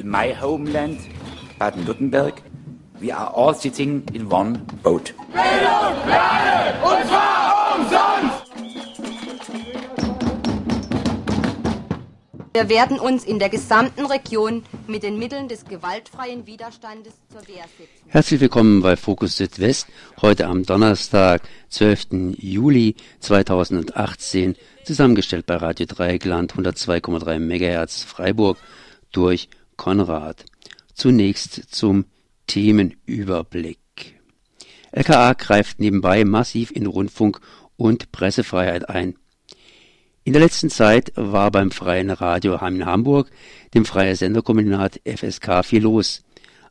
in my homeland, Baden-Württemberg, we are all sitting in one boat. Bildung, Lade, und zwar umsonst! Wir werden uns in der gesamten Region mit den Mitteln des gewaltfreien Widerstandes zur Wehr setzen. Herzlich willkommen bei Fokus Südwest, heute am Donnerstag, 12. Juli 2018, zusammengestellt bei Radio Dreieckland 102,3 MHz Freiburg durch Konrad. Zunächst zum Themenüberblick. LKA greift nebenbei massiv in Rundfunk und Pressefreiheit ein. In der letzten Zeit war beim Freien Radio in Hamburg, dem Freie Senderkombinat FSK, viel los.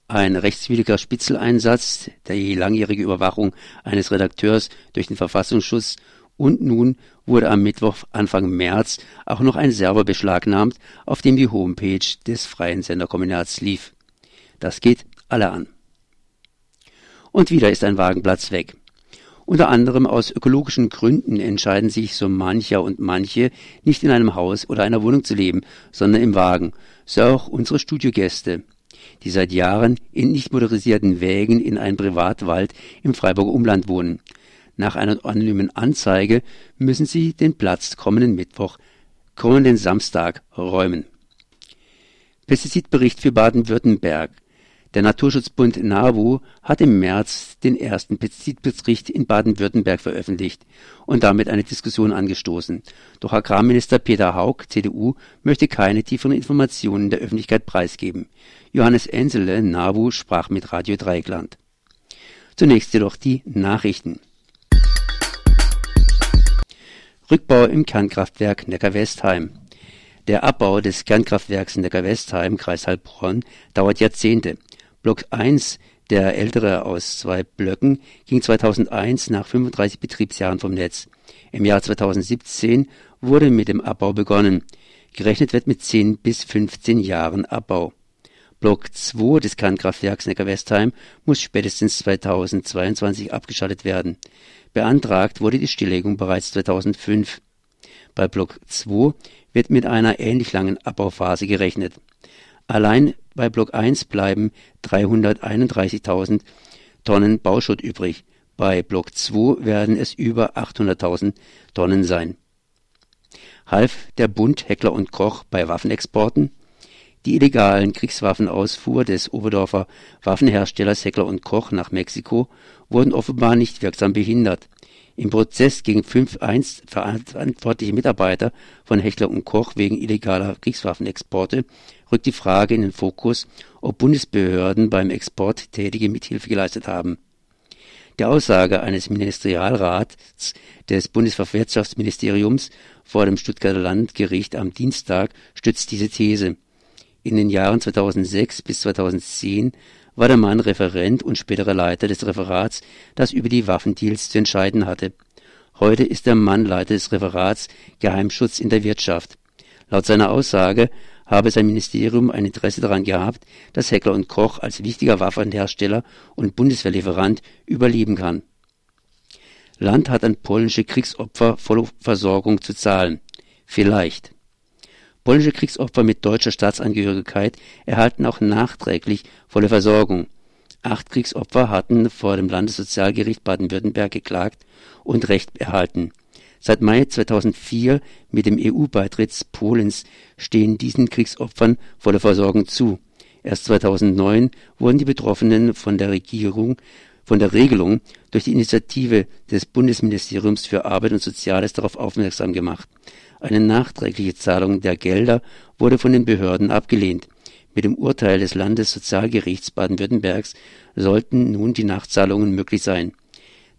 Ein rechtswidriger Spitzeleinsatz, die langjährige Überwachung eines Redakteurs durch den Verfassungsschutz und nun wurde am Mittwoch Anfang März auch noch ein Server beschlagnahmt, auf dem die Homepage des Freien Senderkombinats lief. Das geht alle an. Und wieder ist ein Wagenplatz weg. Unter anderem aus ökologischen Gründen entscheiden sich so mancher und manche, nicht in einem Haus oder einer Wohnung zu leben, sondern im Wagen. So auch unsere Studiogäste, die seit Jahren in nicht motorisierten Wägen in einem Privatwald im Freiburger Umland wohnen. Nach einer anonymen Anzeige müssen sie den Platz kommenden Mittwoch, kommenden Samstag räumen. Pestizidbericht für Baden-Württemberg. Der Naturschutzbund NABU hat im März den ersten Pestizidbericht in Baden-Württemberg veröffentlicht und damit eine Diskussion angestoßen. Doch Agrarminister Peter Haug, CDU, möchte keine tieferen Informationen der Öffentlichkeit preisgeben. Johannes Ensele, NABU, sprach mit Radio Dreieckland. Zunächst jedoch die Nachrichten. Rückbau im Kernkraftwerk Neckar-Westheim. Der Abbau des Kernkraftwerks Neckar-Westheim, Kreis Heilbronn, dauert Jahrzehnte. Block 1, der ältere aus zwei Blöcken, ging 2001 nach 35 Betriebsjahren vom Netz. Im Jahr 2017 wurde mit dem Abbau begonnen. Gerechnet wird mit 10 bis 15 Jahren Abbau. Block 2 des Kernkraftwerks Neckar-Westheim muss spätestens 2022 abgeschaltet werden. Beantragt wurde die Stilllegung bereits 2005. Bei Block 2 wird mit einer ähnlich langen Abbauphase gerechnet. Allein bei Block 1 bleiben 331.000 Tonnen Bauschutt übrig. Bei Block 2 werden es über 800.000 Tonnen sein. Half der Bund Heckler und Koch bei Waffenexporten? Die illegalen Kriegswaffenausfuhr des Oberdorfer Waffenherstellers Heckler und Koch nach Mexiko wurden offenbar nicht wirksam behindert. Im Prozess gegen fünf einst verantwortliche Mitarbeiter von Heckler und Koch wegen illegaler Kriegswaffenexporte rückt die Frage in den Fokus, ob Bundesbehörden beim Export tätige Mithilfe geleistet haben. Der Aussage eines Ministerialrats des Bundeswirtschaftsministeriums vor dem Stuttgarter Landgericht am Dienstag stützt diese These. In den Jahren 2006 bis 2010 war der Mann Referent und späterer Leiter des Referats, das über die Waffendeals zu entscheiden hatte. Heute ist der Mann Leiter des Referats Geheimschutz in der Wirtschaft. Laut seiner Aussage habe sein Ministerium ein Interesse daran gehabt, dass Heckler und Koch als wichtiger Waffenhersteller und Bundeswehrlieferant überleben kann. Land hat an polnische Kriegsopfer volle Versorgung zu zahlen. Vielleicht. Polnische Kriegsopfer mit deutscher Staatsangehörigkeit erhalten auch nachträglich volle Versorgung. Acht Kriegsopfer hatten vor dem Landessozialgericht Baden-Württemberg geklagt und Recht erhalten. Seit Mai 2004 mit dem EU-Beitritt Polens stehen diesen Kriegsopfern volle Versorgung zu. Erst 2009 wurden die Betroffenen von der Regierung von der Regelung durch die Initiative des Bundesministeriums für Arbeit und Soziales darauf aufmerksam gemacht. Eine nachträgliche Zahlung der Gelder wurde von den Behörden abgelehnt. Mit dem Urteil des Landessozialgerichts Baden-Württembergs sollten nun die Nachzahlungen möglich sein.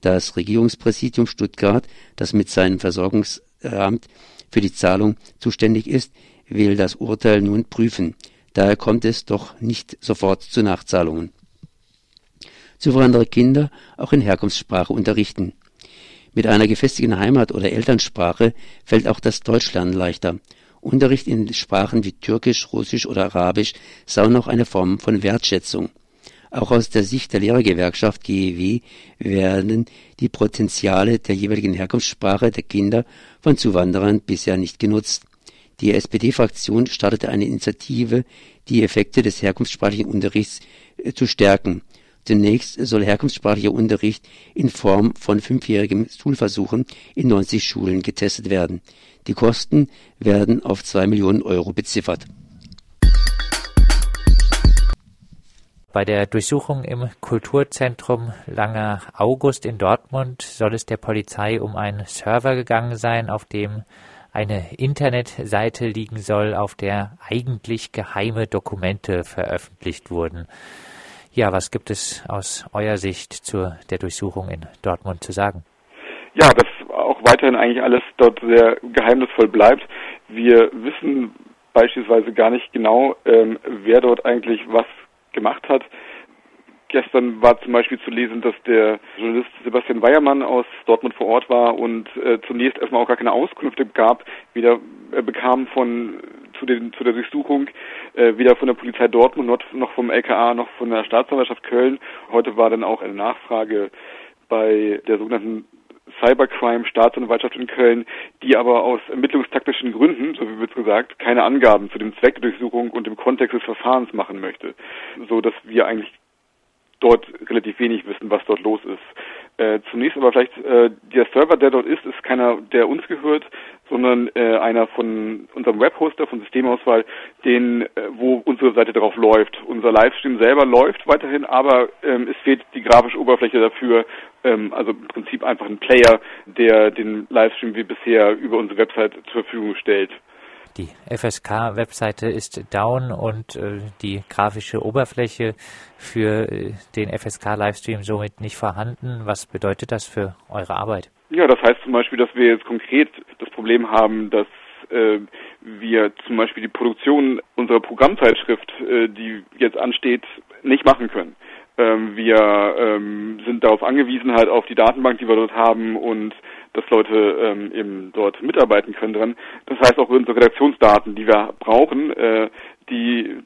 Das Regierungspräsidium Stuttgart, das mit seinem Versorgungsamt für die Zahlung zuständig ist, will das Urteil nun prüfen. Daher kommt es doch nicht sofort zu Nachzahlungen. Souveränere Kinder auch in Herkunftssprache unterrichten. Mit einer gefestigten Heimat- oder Elternsprache fällt auch das Deutschlernen leichter. Unterricht in Sprachen wie Türkisch, Russisch oder Arabisch sei noch eine Form von Wertschätzung. Auch aus der Sicht der Lehrergewerkschaft GEW werden die Potenziale der jeweiligen Herkunftssprache der Kinder von Zuwanderern bisher nicht genutzt. Die SPD-Fraktion startete eine Initiative, die Effekte des herkunftssprachlichen Unterrichts äh, zu stärken. Zunächst soll herkunftssprachlicher Unterricht in Form von fünfjährigen Schulversuchen in 90 Schulen getestet werden. Die Kosten werden auf zwei Millionen Euro beziffert. Bei der Durchsuchung im Kulturzentrum Langer August in Dortmund soll es der Polizei um einen Server gegangen sein, auf dem eine Internetseite liegen soll, auf der eigentlich geheime Dokumente veröffentlicht wurden. Ja, was gibt es aus eurer Sicht zur der Durchsuchung in Dortmund zu sagen? Ja, dass auch weiterhin eigentlich alles dort sehr geheimnisvoll bleibt. Wir wissen beispielsweise gar nicht genau, ähm, wer dort eigentlich was gemacht hat. Gestern war zum Beispiel zu lesen, dass der Journalist Sebastian Weiermann aus Dortmund vor Ort war und äh, zunächst erstmal auch gar keine Auskünfte gab, weder er bekam von zu, den, zu der Durchsuchung, äh, weder von der Polizei Dortmund noch vom LKA noch von der Staatsanwaltschaft Köln. Heute war dann auch eine Nachfrage bei der sogenannten Cybercrime Staatsanwaltschaft in Köln, die aber aus ermittlungstaktischen Gründen, so wie wird gesagt, keine Angaben zu dem Zweck der Durchsuchung und dem Kontext des Verfahrens machen möchte, so dass wir eigentlich dort relativ wenig wissen, was dort los ist. Äh, zunächst aber vielleicht äh, der Server, der dort ist, ist keiner, der uns gehört, sondern äh, einer von unserem Webhoster, von Systemauswahl, den, äh, wo unsere Seite drauf läuft. Unser Livestream selber läuft weiterhin, aber ähm, es fehlt die grafische Oberfläche dafür, ähm, also im Prinzip einfach ein Player, der den Livestream wie bisher über unsere Website zur Verfügung stellt. Die FSK-Webseite ist down und äh, die grafische Oberfläche für äh, den FSK-Livestream somit nicht vorhanden. Was bedeutet das für eure Arbeit? Ja, das heißt zum Beispiel, dass wir jetzt konkret das Problem haben, dass äh, wir zum Beispiel die Produktion unserer Programmzeitschrift, äh, die jetzt ansteht, nicht machen können. Ähm, wir ähm, sind darauf angewiesen, halt auf die Datenbank, die wir dort haben und dass Leute ähm, eben dort mitarbeiten können dran. Das heißt auch unsere Redaktionsdaten, die wir brauchen, äh, die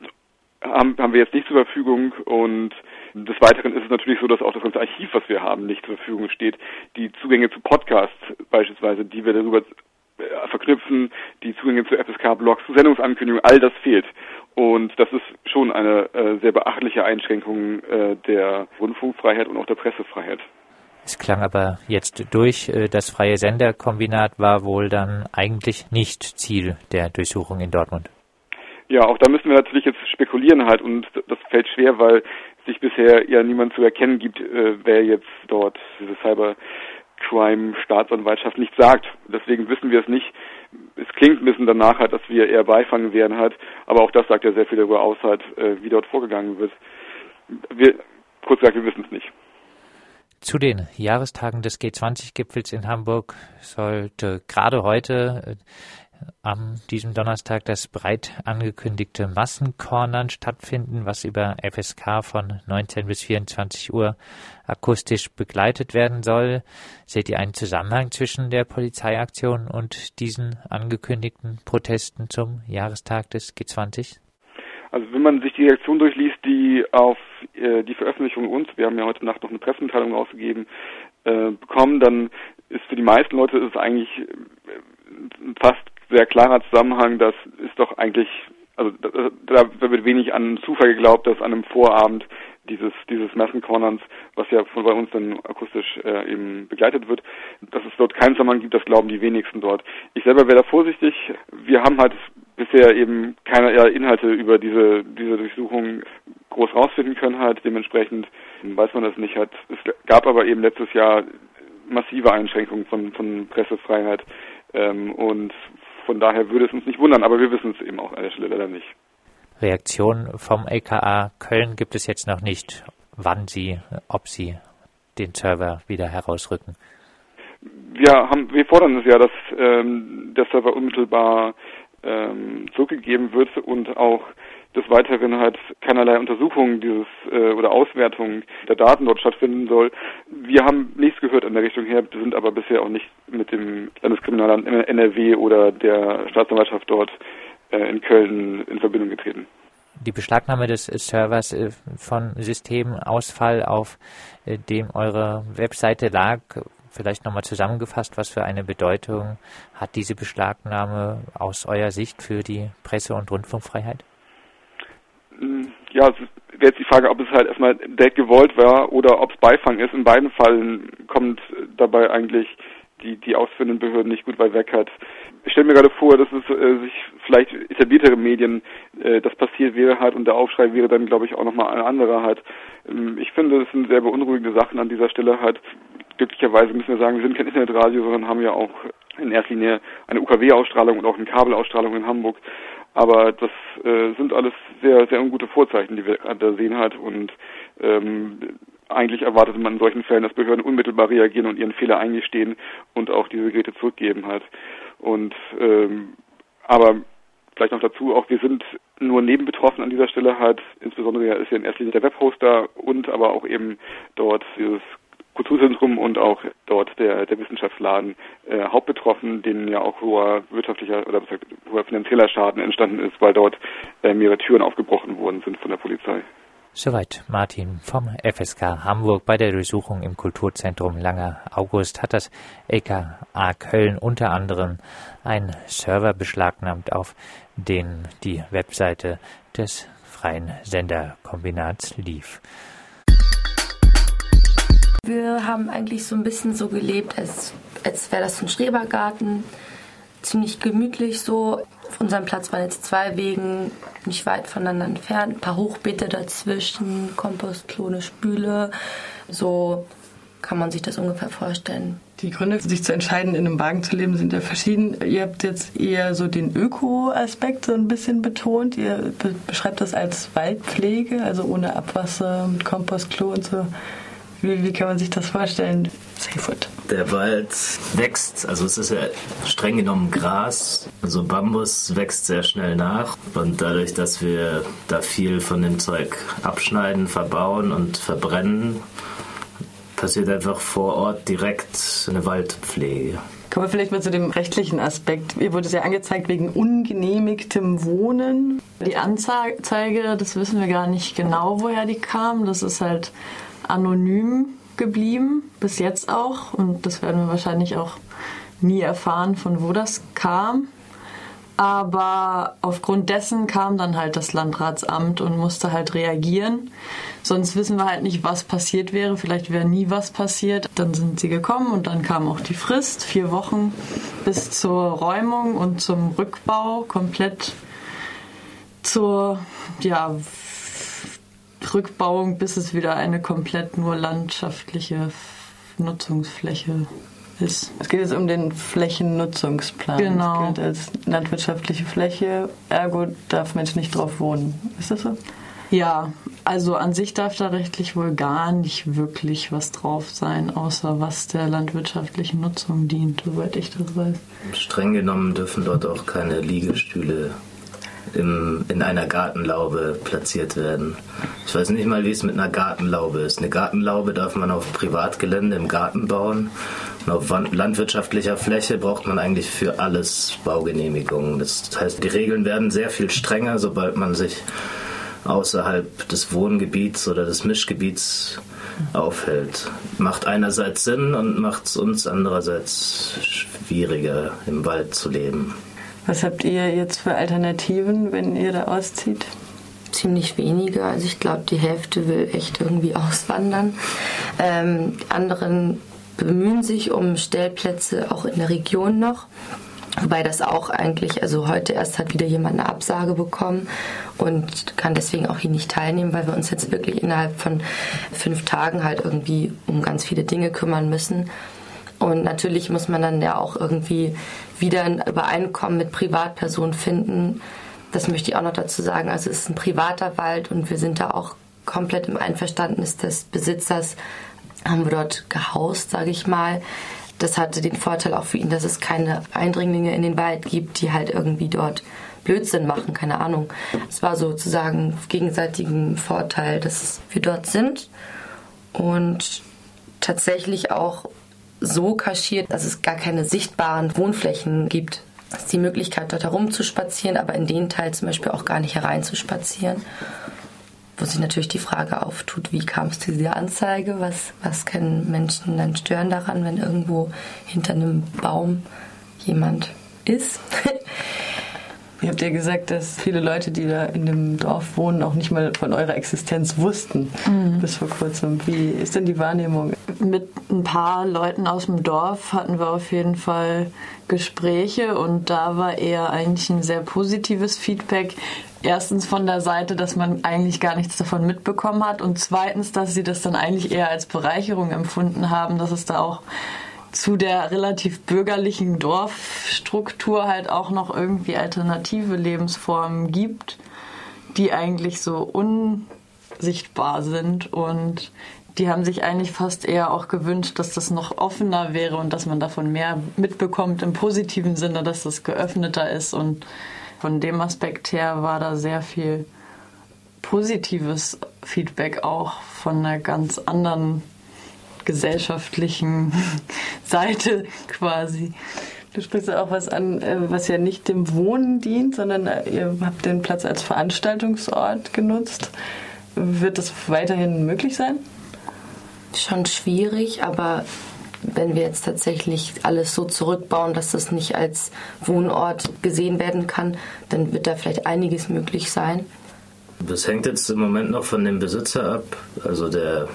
haben, haben wir jetzt nicht zur Verfügung und des Weiteren ist es natürlich so, dass auch das ganze Archiv, was wir haben, nicht zur Verfügung steht. Die Zugänge zu Podcasts beispielsweise, die wir darüber äh, verknüpfen, die Zugänge zu FSK-Blogs, zu Sendungsankündigungen, all das fehlt. Und das ist schon eine äh, sehr beachtliche Einschränkung äh, der Rundfunkfreiheit und auch der Pressefreiheit. Es klang aber jetzt durch, äh, das freie Senderkombinat war wohl dann eigentlich nicht Ziel der Durchsuchung in Dortmund. Ja, auch da müssen wir natürlich jetzt spekulieren halt und das fällt schwer, weil sich bisher ja niemand zu erkennen gibt, äh, wer jetzt dort diese Cybercrime-Staatsanwaltschaft nicht sagt. Deswegen wissen wir es nicht. Es klingt ein bisschen danach halt, dass wir eher beifangen werden halt, aber auch das sagt ja sehr viel darüber aus halt, äh, wie dort vorgegangen wird. Wir, kurz gesagt, wir wissen es nicht. Zu den Jahrestagen des G20-Gipfels in Hamburg sollte gerade heute äh, am diesem Donnerstag das breit angekündigte Massenkornern stattfinden, was über FSK von 19 bis 24 Uhr akustisch begleitet werden soll. Seht ihr einen Zusammenhang zwischen der Polizeiaktion und diesen angekündigten Protesten zum Jahrestag des G20? Also wenn man sich die Reaktion durchliest, die auf die Veröffentlichung uns, wir haben ja heute Nacht noch eine Pressemitteilung ausgegeben, äh, bekommen, dann ist für die meisten Leute ist es eigentlich äh, fast sehr klarer Zusammenhang, das ist doch eigentlich, also da, da wird wenig an Zufall geglaubt, dass an einem Vorabend dieses dieses Massencornerns, was ja von bei uns dann akustisch äh, eben begleitet wird, dass es dort keinen Zusammenhang gibt, das glauben die wenigsten dort. Ich selber wäre da vorsichtig. Wir haben halt bisher eben keine Inhalte über diese, diese Durchsuchung groß rausfinden können halt. Dementsprechend weiß man das nicht halt. Es gab aber eben letztes Jahr massive Einschränkungen von, von Pressefreiheit ähm, und von daher würde es uns nicht wundern, aber wir wissen es eben auch an der Stelle leider nicht. Reaktion vom LKA Köln gibt es jetzt noch nicht, wann sie, ob sie den Server wieder herausrücken. Wir haben, wir fordern es ja, dass ähm, der Server unmittelbar ähm, zurückgegeben wird und auch des Weiteren halt keinerlei Untersuchungen dieses äh, oder Auswertung der Daten dort stattfinden soll. Wir haben nichts gehört in der Richtung her, sind aber bisher auch nicht mit dem Landeskriminalamt NRW oder der Staatsanwaltschaft dort äh, in Köln in Verbindung getreten. Die Beschlagnahme des Servers äh, von Systemausfall, auf äh, dem eure Webseite lag, vielleicht nochmal zusammengefasst, was für eine Bedeutung hat diese Beschlagnahme aus eurer Sicht für die Presse- und Rundfunkfreiheit? Ja, es wäre jetzt die Frage, ob es halt erstmal direkt gewollt war oder ob es Beifang ist. In beiden Fällen kommt dabei eigentlich die, die ausführenden Behörden nicht gut weit weg hat. Ich stelle mir gerade vor, dass es äh, sich vielleicht etabliertere Medien äh, das passiert wäre halt und der Aufschrei wäre dann, glaube ich, auch nochmal ein anderer halt. Ähm, ich finde, es sind sehr beunruhigende Sachen an dieser Stelle halt. Glücklicherweise müssen wir sagen, wir sind kein Internetradio, sondern haben ja auch in erster Linie eine UKW-Ausstrahlung und auch eine Kabelausstrahlung in Hamburg. Aber das äh, sind alles sehr, sehr ungute Vorzeichen, die wir da sehen halt und ähm, eigentlich erwartet man in solchen Fällen, dass Behörden unmittelbar reagieren und ihren Fehler eingestehen und auch diese Geräte zurückgeben halt. Und ähm, aber vielleicht noch dazu, auch wir sind nur nebenbetroffen an dieser Stelle halt, insbesondere ist ja in erster Linie der Webhoster und aber auch eben dort dieses Kulturzentrum und auch dort der, der Wissenschaftsladen äh, hauptbetroffen, denen ja auch hoher wirtschaftlicher oder hoher finanzieller Schaden entstanden ist, weil dort äh, mehrere Türen aufgebrochen worden sind von der Polizei. Soweit Martin vom FSK Hamburg. Bei der Durchsuchung im Kulturzentrum Langer August hat das LKA Köln unter anderem einen Server beschlagnahmt, auf den die Webseite des freien Senderkombinats lief. Wir haben eigentlich so ein bisschen so gelebt, als, als wäre das ein Schrebergarten. Ziemlich gemütlich so. Auf unserem Platz waren jetzt zwei Wegen, nicht weit voneinander entfernt. Ein paar Hochbeete dazwischen, Kompostklo, eine Spüle. So kann man sich das ungefähr vorstellen. Die Gründe, sich zu entscheiden, in einem Wagen zu leben, sind ja verschieden. Ihr habt jetzt eher so den Öko-Aspekt so ein bisschen betont. Ihr beschreibt das als Waldpflege, also ohne Abwasser, Kompostklo und so. Wie, wie kann man sich das vorstellen? Safewood. Der Wald wächst, also es ist ja streng genommen Gras. Also Bambus wächst sehr schnell nach. Und dadurch, dass wir da viel von dem Zeug abschneiden, verbauen und verbrennen, passiert einfach vor Ort direkt eine Waldpflege. Kommen wir vielleicht mal zu dem rechtlichen Aspekt. Ihr wurde ja angezeigt wegen ungenehmigtem Wohnen. Die Anzeige, das wissen wir gar nicht genau, woher die kam. Das ist halt anonym geblieben, bis jetzt auch. Und das werden wir wahrscheinlich auch nie erfahren, von wo das kam. Aber aufgrund dessen kam dann halt das Landratsamt und musste halt reagieren. Sonst wissen wir halt nicht, was passiert wäre. Vielleicht wäre nie was passiert. Dann sind sie gekommen und dann kam auch die Frist, vier Wochen bis zur Räumung und zum Rückbau, komplett zur ja, Rückbauung, bis es wieder eine komplett nur landschaftliche Nutzungsfläche ist. Es geht jetzt um den Flächennutzungsplan. Genau. Das gilt als landwirtschaftliche Fläche, ergo darf Mensch nicht drauf wohnen. Ist das so? Ja, also an sich darf da rechtlich wohl gar nicht wirklich was drauf sein, außer was der landwirtschaftlichen Nutzung dient, soweit ich das weiß. Streng genommen dürfen dort auch keine Liegestühle im, in einer Gartenlaube platziert werden. Ich weiß nicht mal, wie es mit einer Gartenlaube ist. Eine Gartenlaube darf man auf Privatgelände im Garten bauen. Und auf landwirtschaftlicher Fläche braucht man eigentlich für alles Baugenehmigungen. Das heißt, die Regeln werden sehr viel strenger, sobald man sich außerhalb des Wohngebiets oder des Mischgebiets aufhält. Macht einerseits Sinn und macht es uns andererseits schwieriger, im Wald zu leben. Was habt ihr jetzt für Alternativen, wenn ihr da auszieht? Ziemlich wenige. Also ich glaube, die Hälfte will echt irgendwie auswandern. Ähm, anderen bemühen sich um Stellplätze auch in der Region noch. Wobei das auch eigentlich, also heute erst hat wieder jemand eine Absage bekommen und kann deswegen auch hier nicht teilnehmen, weil wir uns jetzt wirklich innerhalb von fünf Tagen halt irgendwie um ganz viele Dinge kümmern müssen. Und natürlich muss man dann ja auch irgendwie wieder ein Übereinkommen mit Privatpersonen finden. Das möchte ich auch noch dazu sagen. Also es ist ein privater Wald und wir sind da auch komplett im Einverständnis des Besitzers. Haben wir dort gehaust, sage ich mal. Das hatte den Vorteil auch für ihn, dass es keine Eindringlinge in den Wald gibt, die halt irgendwie dort Blödsinn machen, keine Ahnung. Es war sozusagen gegenseitigen Vorteil, dass wir dort sind und tatsächlich auch so kaschiert, dass es gar keine sichtbaren Wohnflächen gibt. Es ist die Möglichkeit, dort herumzuspazieren, aber in den Teil zum Beispiel auch gar nicht hereinzuspazieren. wo sich natürlich die Frage auftut, wie kam es zu dieser Anzeige? Was, was können Menschen dann stören daran, wenn irgendwo hinter einem Baum jemand ist? Ihr habt ja gesagt, dass viele Leute, die da in dem Dorf wohnen, auch nicht mal von eurer Existenz wussten mhm. bis vor kurzem. Wie ist denn die Wahrnehmung? Mit ein paar Leuten aus dem Dorf hatten wir auf jeden Fall Gespräche und da war eher eigentlich ein sehr positives Feedback. Erstens von der Seite, dass man eigentlich gar nichts davon mitbekommen hat und zweitens, dass sie das dann eigentlich eher als Bereicherung empfunden haben, dass es da auch zu der relativ bürgerlichen Dorfstruktur halt auch noch irgendwie alternative Lebensformen gibt, die eigentlich so unsichtbar sind und die haben sich eigentlich fast eher auch gewünscht, dass das noch offener wäre und dass man davon mehr mitbekommt im positiven Sinne, dass das geöffneter ist und von dem Aspekt her war da sehr viel positives Feedback auch von einer ganz anderen gesellschaftlichen Seite quasi. Du sprichst auch was an, äh, was ja nicht dem Wohnen dient, sondern äh, ihr habt den Platz als Veranstaltungsort genutzt. Wird das weiterhin möglich sein? Schon schwierig, aber wenn wir jetzt tatsächlich alles so zurückbauen, dass das nicht als Wohnort gesehen werden kann, dann wird da vielleicht einiges möglich sein. Das hängt jetzt im Moment noch von dem Besitzer ab. Also der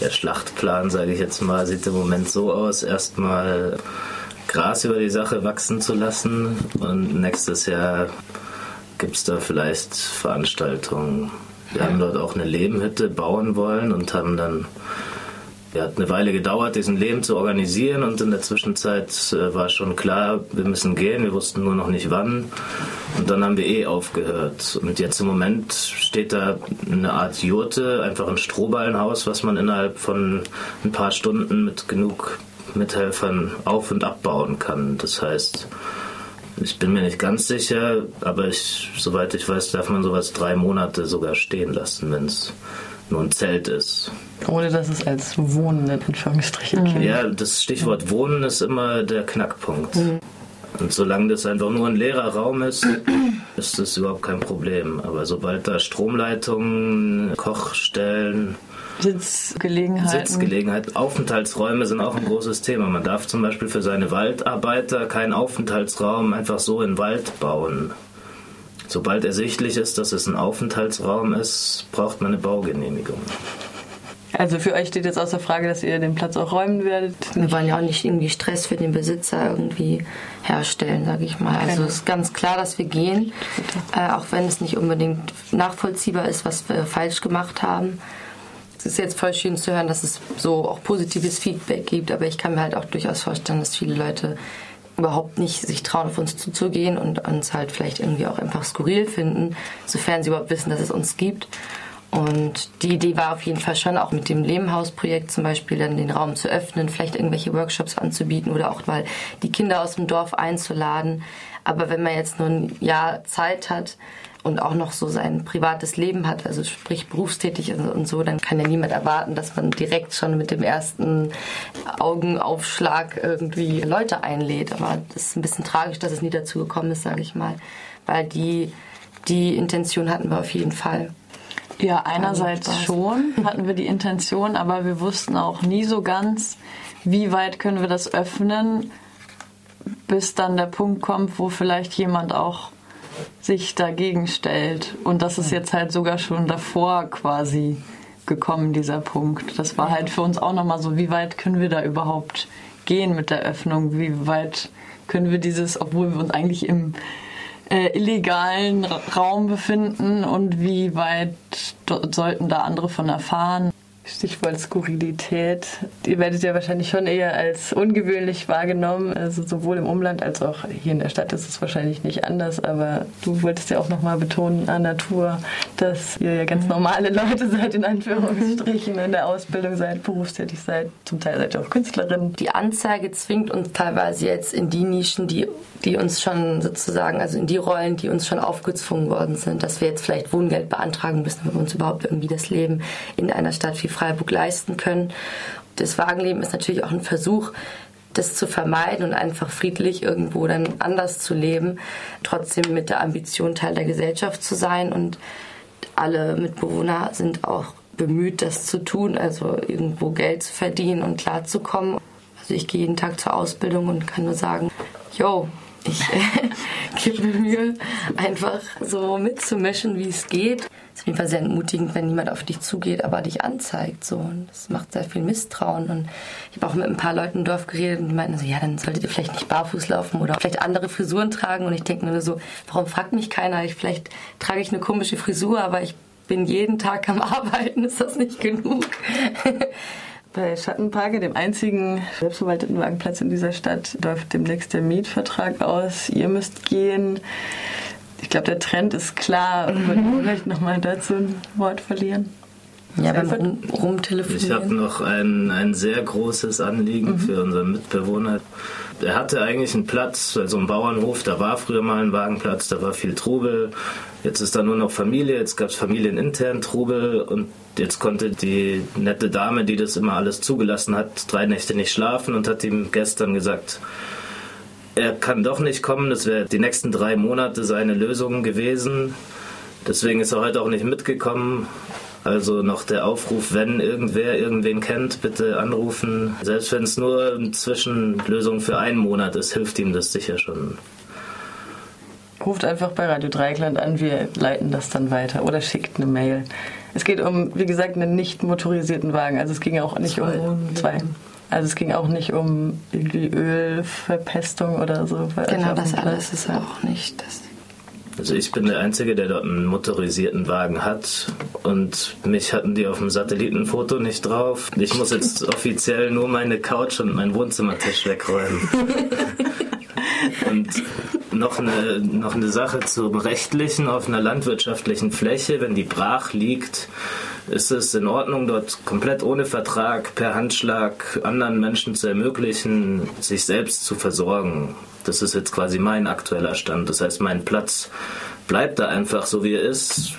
der Schlachtplan, sage ich jetzt mal, sieht im Moment so aus, erstmal Gras über die Sache wachsen zu lassen und nächstes Jahr gibt es da vielleicht Veranstaltungen. Wir haben dort auch eine Lehmhütte bauen wollen und haben dann hat eine Weile gedauert, diesen Leben zu organisieren und in der Zwischenzeit äh, war schon klar, wir müssen gehen, wir wussten nur noch nicht wann und dann haben wir eh aufgehört. Und jetzt im Moment steht da eine Art Jurte, einfach ein Strohballenhaus, was man innerhalb von ein paar Stunden mit genug Mithelfern auf- und abbauen kann. Das heißt, ich bin mir nicht ganz sicher, aber ich, soweit ich weiß, darf man sowas drei Monate sogar stehen lassen, wenn es nur ein Zelt ist. Ohne dass es als Wohnen in Anführungsstrichen mhm. Ja, das Stichwort Wohnen ist immer der Knackpunkt. Mhm. Und solange das einfach nur ein leerer Raum ist, ist das überhaupt kein Problem. Aber sobald da Stromleitungen, Kochstellen, Sitzgelegenheiten. Sitzgelegenheit, Aufenthaltsräume sind auch ein großes Thema. Man darf zum Beispiel für seine Waldarbeiter keinen Aufenthaltsraum einfach so in den Wald bauen. Sobald ersichtlich ist, dass es ein Aufenthaltsraum ist, braucht man eine Baugenehmigung. Also für euch steht jetzt außer Frage, dass ihr den Platz auch räumen werdet. Wir wollen ja auch nicht irgendwie Stress für den Besitzer irgendwie herstellen, sage ich mal. Also es ist ganz klar, dass wir gehen, äh, auch wenn es nicht unbedingt nachvollziehbar ist, was wir falsch gemacht haben. Es ist jetzt voll schön zu hören, dass es so auch positives Feedback gibt, aber ich kann mir halt auch durchaus vorstellen, dass viele Leute überhaupt nicht sich trauen, auf uns zuzugehen und uns halt vielleicht irgendwie auch einfach skurril finden, sofern sie überhaupt wissen, dass es uns gibt. Und die Idee war auf jeden Fall schon auch mit dem Lehmhausprojekt zum Beispiel dann den Raum zu öffnen, vielleicht irgendwelche Workshops anzubieten oder auch mal die Kinder aus dem Dorf einzuladen. Aber wenn man jetzt nur ein Jahr Zeit hat, und auch noch so sein privates Leben hat, also sprich berufstätig und so, dann kann ja niemand erwarten, dass man direkt schon mit dem ersten Augenaufschlag irgendwie Leute einlädt. Aber das ist ein bisschen tragisch, dass es nie dazu gekommen ist, sage ich mal, weil die, die Intention hatten wir auf jeden Fall. Ja, einerseits schon hatten wir die Intention, aber wir wussten auch nie so ganz, wie weit können wir das öffnen, bis dann der Punkt kommt, wo vielleicht jemand auch sich dagegen stellt. Und das ist jetzt halt sogar schon davor quasi gekommen, dieser Punkt. Das war halt für uns auch nochmal so, wie weit können wir da überhaupt gehen mit der Öffnung? Wie weit können wir dieses, obwohl wir uns eigentlich im äh, illegalen Raum befinden und wie weit sollten da andere von erfahren? Stichwort Skurrilität. Ihr werdet ja wahrscheinlich schon eher als ungewöhnlich wahrgenommen. Also sowohl im Umland als auch hier in der Stadt ist es wahrscheinlich nicht anders. Aber du wolltest ja auch nochmal betonen an Natur, dass ihr ja ganz normale Leute seid, in Anführungsstrichen, in der Ausbildung seid, berufstätig seid. Zum Teil seid ihr auch Künstlerin. Die Anzeige zwingt uns teilweise jetzt in die Nischen, die, die uns schon sozusagen, also in die Rollen, die uns schon aufgezwungen worden sind, dass wir jetzt vielleicht Wohngeld beantragen müssen, wenn wir uns überhaupt irgendwie das Leben in einer Stadt wie Freiburg leisten können. Das Wagenleben ist natürlich auch ein Versuch, das zu vermeiden und einfach friedlich irgendwo dann anders zu leben, trotzdem mit der Ambition Teil der Gesellschaft zu sein und alle Mitbewohner sind auch bemüht, das zu tun, also irgendwo Geld zu verdienen und klarzukommen. Also ich gehe jeden Tag zur Ausbildung und kann nur sagen, yo, ich äh, gebe mir Mühe, einfach so mitzumischen, wie es geht. Es ist auf jeden Fall sehr entmutigend, wenn niemand auf dich zugeht, aber dich anzeigt. So. Und das macht sehr viel Misstrauen. Und ich habe auch mit ein paar Leuten im Dorf geredet und die meinten so, ja, dann solltet ihr vielleicht nicht barfuß laufen oder vielleicht andere Frisuren tragen. Und ich denke mir so, warum fragt mich keiner? Ich, vielleicht trage ich eine komische Frisur, aber ich bin jeden Tag am Arbeiten. Ist das nicht genug? Bei Schattenparke, dem einzigen selbstverwalteten Wagenplatz in dieser Stadt, läuft demnächst der Mietvertrag aus. Ihr müsst gehen. Ich glaube, der Trend ist klar. Wollt ihr vielleicht nochmal dazu ein Wort verlieren? Ja, beim Rum, Rumtelefonieren. Ich habe noch ein, ein sehr großes Anliegen mhm. für unseren Mitbewohner. Er hatte eigentlich einen Platz, also einen Bauernhof, da war früher mal ein Wagenplatz, da war viel Trubel. Jetzt ist da nur noch Familie, jetzt gab es familienintern Trubel und jetzt konnte die nette Dame, die das immer alles zugelassen hat, drei Nächte nicht schlafen und hat ihm gestern gesagt, er kann doch nicht kommen, das wäre die nächsten drei Monate seine Lösung gewesen. Deswegen ist er heute auch nicht mitgekommen. Also noch der Aufruf, wenn irgendwer irgendwen kennt, bitte anrufen. Selbst wenn es nur eine Zwischenlösung für einen Monat ist, hilft ihm das sicher schon ruft einfach bei Radio Dreikland an, wir leiten das dann weiter oder schickt eine Mail. Es geht um, wie gesagt, einen nicht motorisierten Wagen. Also es ging auch nicht zwei. um zwei. Also es ging auch nicht um irgendwie Ölverpestung oder so. Genau, das alles ist auch nicht. Das also ich bin der Einzige, der dort einen motorisierten Wagen hat und mich hatten die auf dem Satellitenfoto nicht drauf. Ich muss jetzt offiziell nur meine Couch und meinen Wohnzimmertisch wegräumen. und noch eine, noch eine Sache zum Rechtlichen auf einer landwirtschaftlichen Fläche, wenn die brach liegt, ist es in Ordnung, dort komplett ohne Vertrag per Handschlag anderen Menschen zu ermöglichen, sich selbst zu versorgen. Das ist jetzt quasi mein aktueller Stand. Das heißt, mein Platz bleibt da einfach so, wie er ist.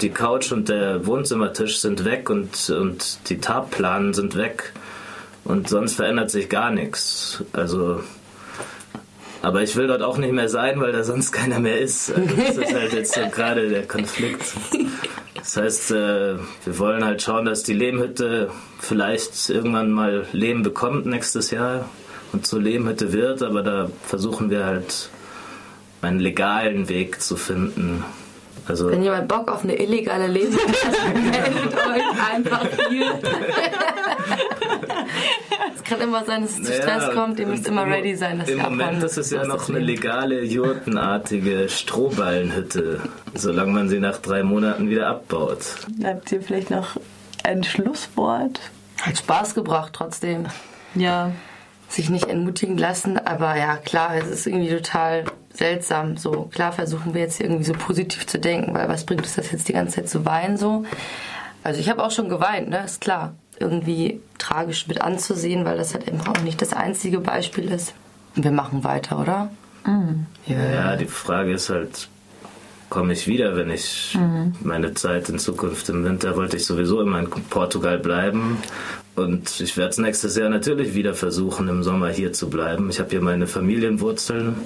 Die Couch und der Wohnzimmertisch sind weg und, und die Tabplanen sind weg. Und sonst verändert sich gar nichts. Also aber ich will dort auch nicht mehr sein, weil da sonst keiner mehr ist. Also das ist halt jetzt so gerade der Konflikt. Das heißt, äh, wir wollen halt schauen, dass die Lehmhütte vielleicht irgendwann mal Lehm bekommt nächstes Jahr und zur Lehmhütte wird, aber da versuchen wir halt einen legalen Weg zu finden. Also Wenn jemand Bock auf eine illegale Lehmhütte hat, meldet euch einfach hier. Es kann immer sein, dass es zu Stress naja, kommt. Ihr müsst immer ready sein, dass Im Moment ist es ja noch eine legale, jurtenartige Strohballenhütte, solange man sie nach drei Monaten wieder abbaut. Habt ihr vielleicht noch ein Schlusswort? Hat Spaß gebracht trotzdem. Ja. Sich nicht entmutigen lassen, aber ja, klar, es ist irgendwie total seltsam. So, klar versuchen wir jetzt irgendwie so positiv zu denken, weil was bringt es das jetzt die ganze Zeit zu weinen so? Also ich habe auch schon geweint, ne, ist klar irgendwie tragisch mit anzusehen, weil das halt eben auch nicht das einzige Beispiel ist. Wir machen weiter, oder? Mhm. Ja. ja, die Frage ist halt, komme ich wieder, wenn ich mhm. meine Zeit in Zukunft im Winter wollte ich sowieso immer in Portugal bleiben. Und ich werde es nächstes Jahr natürlich wieder versuchen, im Sommer hier zu bleiben. Ich habe hier meine Familienwurzeln.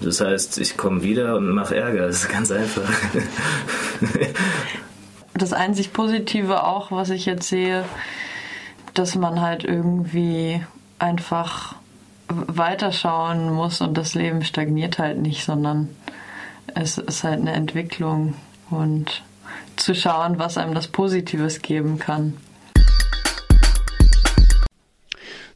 Das heißt, ich komme wieder und mache Ärger. Das ist ganz einfach. das einzig Positive auch, was ich jetzt sehe, dass man halt irgendwie einfach weiterschauen muss und das Leben stagniert halt nicht, sondern es ist halt eine Entwicklung und zu schauen, was einem das Positives geben kann.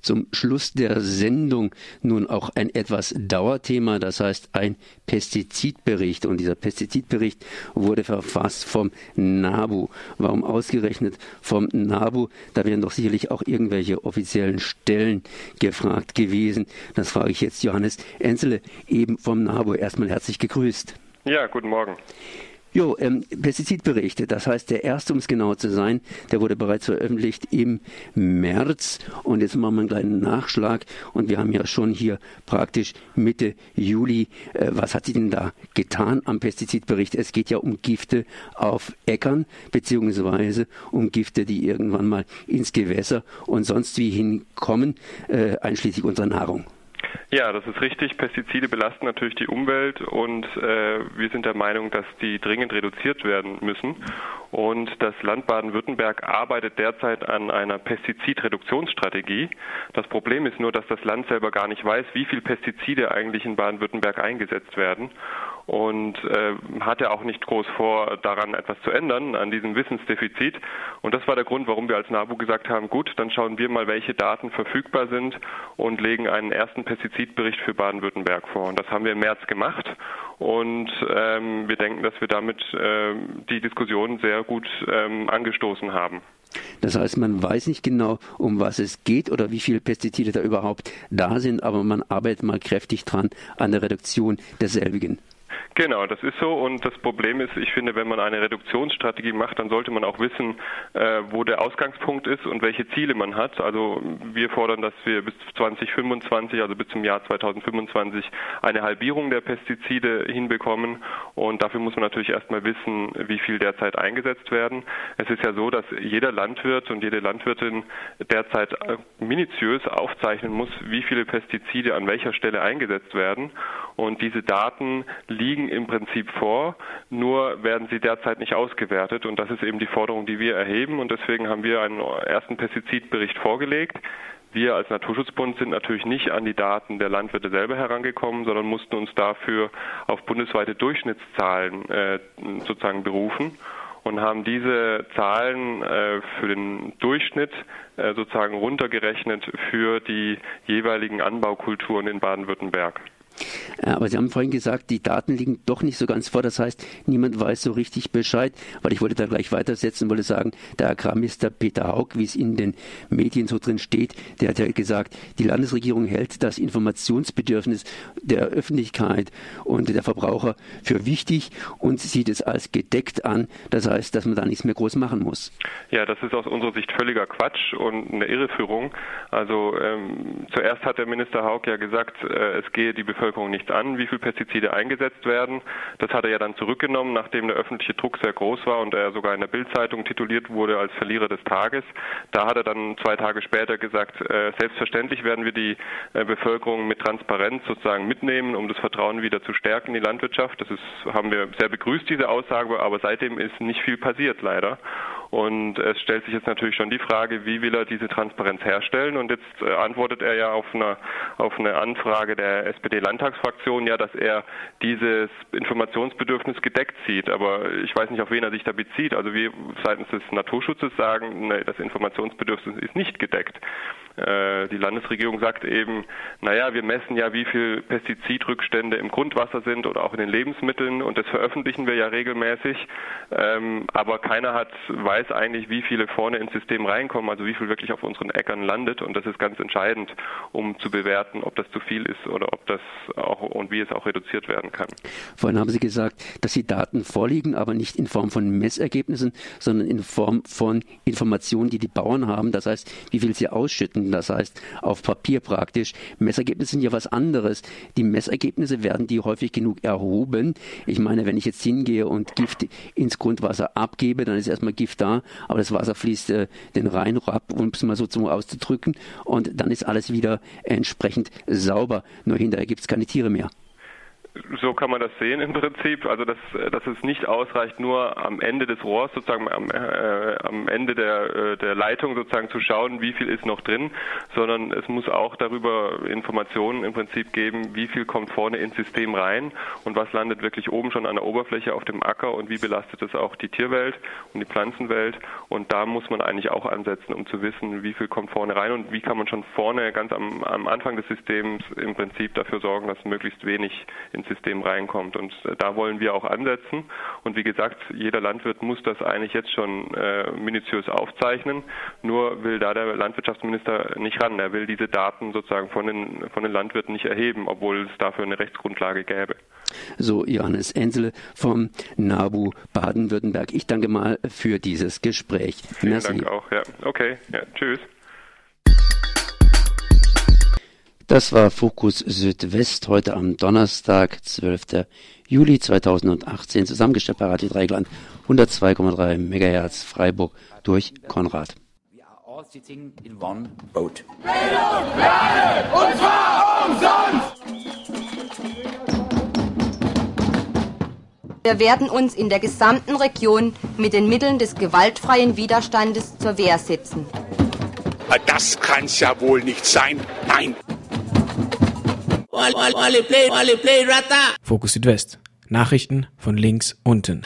Zum Schluss der Sendung nun auch ein etwas Dauerthema, das heißt ein Pestizidbericht. Und dieser Pestizidbericht wurde verfasst vom NABU. Warum ausgerechnet vom NABU? Da wären doch sicherlich auch irgendwelche offiziellen Stellen gefragt gewesen. Das frage ich jetzt Johannes Enzele, eben vom NABU. Erstmal herzlich gegrüßt. Ja, guten Morgen. Jo, ähm, Pestizidberichte, das heißt der erste, um es genau zu sein, der wurde bereits veröffentlicht im März und jetzt machen wir einen kleinen Nachschlag und wir haben ja schon hier praktisch Mitte Juli. Äh, was hat sich denn da getan am Pestizidbericht? Es geht ja um Gifte auf Äckern beziehungsweise um Gifte, die irgendwann mal ins Gewässer und sonst wie hinkommen, äh, einschließlich unserer Nahrung. Ja, das ist richtig. Pestizide belasten natürlich die Umwelt und äh, wir sind der Meinung, dass die dringend reduziert werden müssen. Und das Land Baden-Württemberg arbeitet derzeit an einer Pestizidreduktionsstrategie. Das Problem ist nur, dass das Land selber gar nicht weiß, wie viel Pestizide eigentlich in Baden-Württemberg eingesetzt werden und äh, hatte auch nicht groß vor, daran etwas zu ändern, an diesem Wissensdefizit. Und das war der Grund, warum wir als NABU gesagt haben, gut, dann schauen wir mal, welche Daten verfügbar sind und legen einen ersten Pestizidbericht für Baden-Württemberg vor. Und das haben wir im März gemacht. Und ähm, wir denken, dass wir damit äh, die Diskussion sehr gut ähm, angestoßen haben. Das heißt, man weiß nicht genau, um was es geht oder wie viele Pestizide da überhaupt da sind, aber man arbeitet mal kräftig dran an der Reduktion derselbigen. Genau, das ist so. Und das Problem ist, ich finde, wenn man eine Reduktionsstrategie macht, dann sollte man auch wissen, äh, wo der Ausgangspunkt ist und welche Ziele man hat. Also wir fordern, dass wir bis 2025, also bis zum Jahr 2025, eine Halbierung der Pestizide hinbekommen. Und dafür muss man natürlich erstmal wissen, wie viel derzeit eingesetzt werden. Es ist ja so, dass jeder Landwirt und jede Landwirtin derzeit äh, minutiös aufzeichnen muss, wie viele Pestizide an welcher Stelle eingesetzt werden. Und diese Daten liegen im Prinzip vor, nur werden sie derzeit nicht ausgewertet. Und das ist eben die Forderung, die wir erheben. Und deswegen haben wir einen ersten Pestizidbericht vorgelegt. Wir als Naturschutzbund sind natürlich nicht an die Daten der Landwirte selber herangekommen, sondern mussten uns dafür auf bundesweite Durchschnittszahlen äh, sozusagen berufen und haben diese Zahlen äh, für den Durchschnitt äh, sozusagen runtergerechnet für die jeweiligen Anbaukulturen in Baden-Württemberg. Äh, aber Sie haben vorhin gesagt, die Daten liegen doch nicht so ganz vor. Das heißt, niemand weiß so richtig Bescheid, weil ich wollte da gleich weitersetzen, wollte sagen, der Agrarminister Peter Haug, wie es in den Medien so drin steht, der hat ja gesagt, die Landesregierung hält das Informationsbedürfnis der Öffentlichkeit und der Verbraucher für wichtig und sieht es als gedeckt an. Das heißt, dass man da nichts mehr groß machen muss. Ja, das ist aus unserer Sicht völliger Quatsch und eine Irreführung. Also ähm, zuerst hat der Minister Haug ja gesagt, äh, es gehe die Bevölkerung Bevölkerung nichts an, wie viel Pestizide eingesetzt werden. Das hat er ja dann zurückgenommen, nachdem der öffentliche Druck sehr groß war und er sogar in der Bildzeitung tituliert wurde als Verlierer des Tages. Da hat er dann zwei Tage später gesagt, äh, selbstverständlich werden wir die äh, Bevölkerung mit Transparenz sozusagen mitnehmen, um das Vertrauen wieder zu stärken in die Landwirtschaft. Das ist, haben wir sehr begrüßt, diese Aussage, aber seitdem ist nicht viel passiert leider. Und es stellt sich jetzt natürlich schon die Frage, wie will er diese Transparenz herstellen? Und jetzt äh, antwortet er ja auf eine, auf eine Anfrage der SPD-Landtagsfraktion ja, dass er dieses Informationsbedürfnis gedeckt sieht. Aber ich weiß nicht, auf wen er sich da bezieht. Also wir seitens des Naturschutzes sagen, nee, das Informationsbedürfnis ist nicht gedeckt. Äh, die Landesregierung sagt eben, naja, wir messen ja, wie viel Pestizidrückstände im Grundwasser sind oder auch in den Lebensmitteln und das veröffentlichen wir ja regelmäßig. Ähm, aber keiner hat, weiß eigentlich, wie viele vorne ins System reinkommen, also wie viel wirklich auf unseren Äckern landet und das ist ganz entscheidend, um zu bewerten, ob das zu viel ist oder ob das auch und wie es auch reduziert werden kann. Vorhin haben Sie gesagt, dass die Daten vorliegen, aber nicht in Form von Messergebnissen, sondern in Form von Informationen, die die Bauern haben. Das heißt, wie viel sie ausschütten das heißt auf Papier praktisch. Messergebnisse sind ja was anderes. Die Messergebnisse werden die häufig genug erhoben. Ich meine, wenn ich jetzt hingehe und Gift ins Grundwasser abgebe, dann ist erstmal Gift da, aber das Wasser fließt äh, den Rhein ab, um es mal so zum auszudrücken, und dann ist alles wieder entsprechend sauber. Nur hinterher gibt es keine Tiere mehr. So kann man das sehen im Prinzip. Also dass, dass es nicht ausreicht, nur am Ende des Rohrs sozusagen am, äh, am Ende der, äh, der Leitung sozusagen zu schauen, wie viel ist noch drin, sondern es muss auch darüber Informationen im Prinzip geben, wie viel kommt vorne ins System rein und was landet wirklich oben schon an der Oberfläche auf dem Acker und wie belastet es auch die Tierwelt und die Pflanzenwelt. Und da muss man eigentlich auch ansetzen, um zu wissen, wie viel kommt vorne rein und wie kann man schon vorne ganz am, am Anfang des Systems im Prinzip dafür sorgen, dass möglichst wenig in ins System reinkommt. Und äh, da wollen wir auch ansetzen. Und wie gesagt, jeder Landwirt muss das eigentlich jetzt schon äh, minutiös aufzeichnen. Nur will da der Landwirtschaftsminister nicht ran. Er will diese Daten sozusagen von den, von den Landwirten nicht erheben, obwohl es dafür eine Rechtsgrundlage gäbe. So, Johannes Ensele vom NABU Baden-Württemberg. Ich danke mal für dieses Gespräch. Vielen Merci. Dank auch, ja. Okay, ja, tschüss. Das war Fokus Südwest heute am Donnerstag, 12. Juli 2018, zusammengestellt bei Radio Dreigland 102,3 MHz Freiburg durch Konrad. We are all sitting in one boat. Bildung, Lerne, und zwar umsonst! Wir werden uns in der gesamten Region mit den Mitteln des gewaltfreien Widerstandes zur Wehr setzen. Das kann's ja wohl nicht sein. Nein. Fokus Südwest. Nachrichten von links unten.